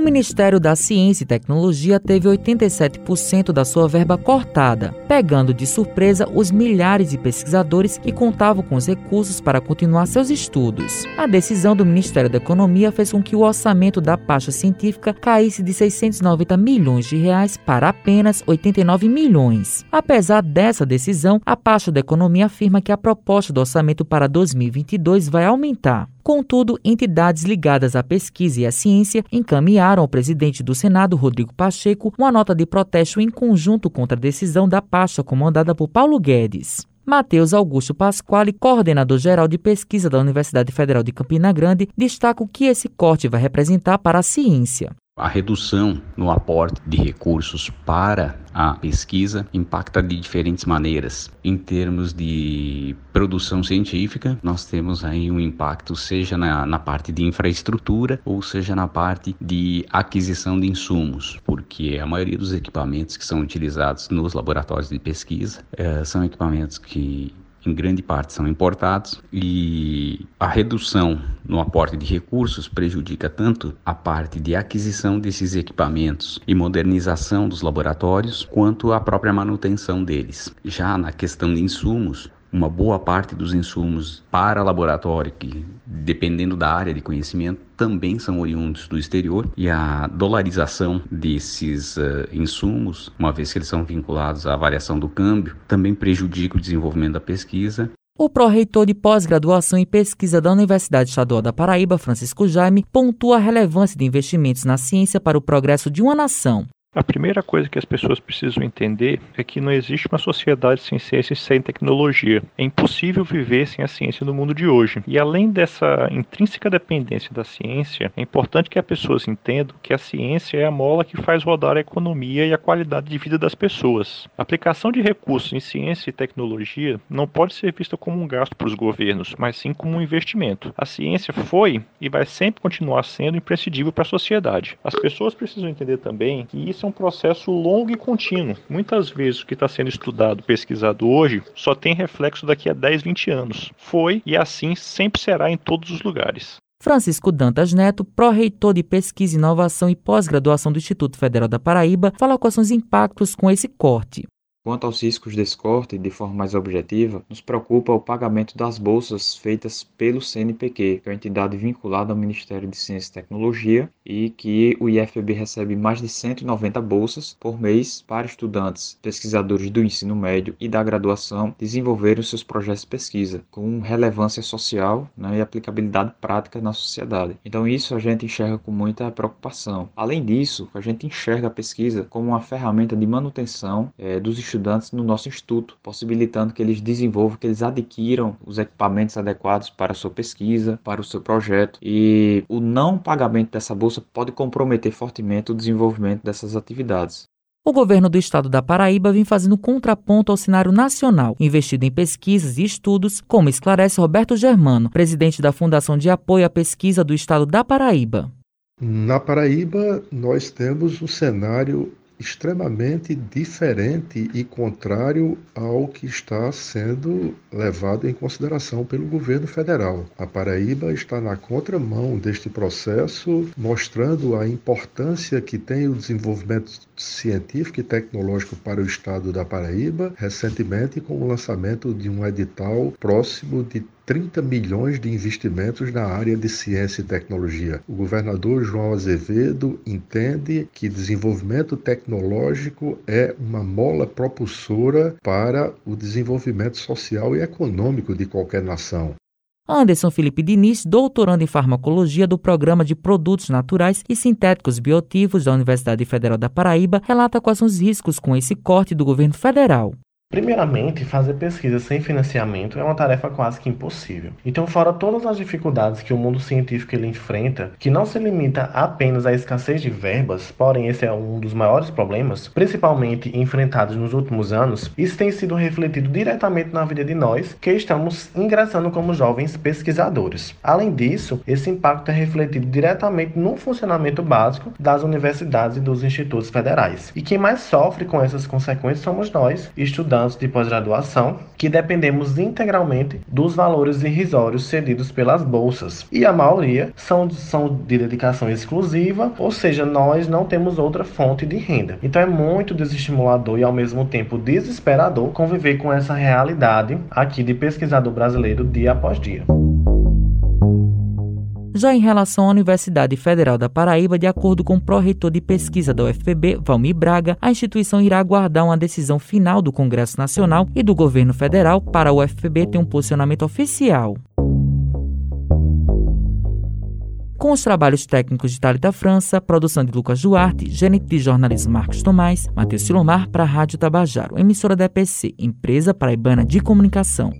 O Ministério da Ciência e Tecnologia teve 87% da sua verba cortada, pegando de surpresa os milhares de pesquisadores que contavam com os recursos para continuar seus estudos. A decisão do Ministério da Economia fez com que o orçamento da pasta científica caísse de 690 milhões de reais para apenas 89 milhões. Apesar dessa decisão, a pasta da Economia afirma que a proposta do orçamento para 2022 vai aumentar. Contudo, entidades ligadas à pesquisa e à ciência encaminharam ao presidente do Senado, Rodrigo Pacheco, uma nota de protesto em conjunto contra a decisão da pasta comandada por Paulo Guedes. Matheus Augusto Pasquale, coordenador-geral de pesquisa da Universidade Federal de Campina Grande, destaca o que esse corte vai representar para a ciência. A redução no aporte de recursos para a pesquisa impacta de diferentes maneiras. Em termos de produção científica, nós temos aí um impacto seja na, na parte de infraestrutura ou seja na parte de aquisição de insumos, porque a maioria dos equipamentos que são utilizados nos laboratórios de pesquisa eh, são equipamentos que em grande parte são importados e a redução no aporte de recursos prejudica tanto a parte de aquisição desses equipamentos e modernização dos laboratórios, quanto a própria manutenção deles. Já na questão de insumos, uma boa parte dos insumos para laboratório, que dependendo da área de conhecimento, também são oriundos do exterior, e a dolarização desses uh, insumos, uma vez que eles são vinculados à variação do câmbio, também prejudica o desenvolvimento da pesquisa o pró-reitor de pós-graduação em pesquisa da Universidade Estadual da Paraíba, Francisco Jaime, pontua a relevância de investimentos na ciência para o progresso de uma nação. A primeira coisa que as pessoas precisam entender é que não existe uma sociedade sem ciência e sem tecnologia. É impossível viver sem a ciência no mundo de hoje. E além dessa intrínseca dependência da ciência, é importante que as pessoas entendam que a ciência é a mola que faz rodar a economia e a qualidade de vida das pessoas. A aplicação de recursos em ciência e tecnologia não pode ser vista como um gasto para os governos, mas sim como um investimento. A ciência foi e vai sempre continuar sendo imprescindível para a sociedade. As pessoas precisam entender também que isso é um processo longo e contínuo. Muitas vezes o que está sendo estudado, pesquisado hoje, só tem reflexo daqui a 10, 20 anos. Foi e assim sempre será em todos os lugares. Francisco Dantas Neto, pró-reitor de Pesquisa, Inovação e Pós-Graduação do Instituto Federal da Paraíba, fala quais são os impactos com esse corte. Quanto aos riscos desse corte, de forma mais objetiva, nos preocupa o pagamento das bolsas feitas pelo CNPq, que é uma entidade vinculada ao Ministério de Ciência e Tecnologia, e que o IFB recebe mais de 190 bolsas por mês para estudantes, pesquisadores do ensino médio e da graduação desenvolverem seus projetos de pesquisa com relevância social né, e aplicabilidade prática na sociedade. Então isso a gente enxerga com muita preocupação. Além disso, a gente enxerga a pesquisa como uma ferramenta de manutenção é, dos no nosso instituto, possibilitando que eles desenvolvam, que eles adquiram os equipamentos adequados para a sua pesquisa, para o seu projeto. E o não pagamento dessa bolsa pode comprometer fortemente o desenvolvimento dessas atividades. O governo do estado da Paraíba vem fazendo contraponto ao cenário nacional, investido em pesquisas e estudos, como esclarece Roberto Germano, presidente da Fundação de Apoio à Pesquisa do estado da Paraíba. Na Paraíba, nós temos um cenário extremamente diferente e contrário ao que está sendo levado em consideração pelo governo federal. A Paraíba está na contramão deste processo, mostrando a importância que tem o desenvolvimento científico e tecnológico para o estado da Paraíba, recentemente com o lançamento de um edital próximo de 30 milhões de investimentos na área de ciência e tecnologia. O governador João Azevedo entende que desenvolvimento tecnológico é uma mola propulsora para o desenvolvimento social e econômico de qualquer nação. Anderson Felipe Diniz, doutorando em farmacologia do Programa de Produtos Naturais e Sintéticos Bioativos da Universidade Federal da Paraíba, relata quais são os riscos com esse corte do governo federal. Primeiramente, fazer pesquisa sem financiamento é uma tarefa quase que impossível. Então, fora todas as dificuldades que o mundo científico ele enfrenta, que não se limita apenas à escassez de verbas, porém esse é um dos maiores problemas, principalmente enfrentados nos últimos anos, isso tem sido refletido diretamente na vida de nós que estamos ingressando como jovens pesquisadores. Além disso, esse impacto é refletido diretamente no funcionamento básico das universidades e dos institutos federais. E quem mais sofre com essas consequências somos nós, estudantes estudantes de pós-graduação que dependemos integralmente dos valores irrisórios cedidos pelas bolsas. E a maioria são, são de dedicação exclusiva, ou seja, nós não temos outra fonte de renda. Então é muito desestimulador e ao mesmo tempo desesperador conviver com essa realidade aqui de pesquisador brasileiro dia após dia. Já em relação à Universidade Federal da Paraíba, de acordo com o pró-reitor de pesquisa da UFPB, Valmir Braga, a instituição irá aguardar uma decisão final do Congresso Nacional e do governo federal para a UFPB ter um posicionamento oficial. Com os trabalhos técnicos de Thalita França, produção de Lucas Duarte, gerente de jornalismo Marcos Tomás, Matheus Silomar para a Rádio Tabajaro, emissora da EPC, Empresa Paraibana de Comunicação.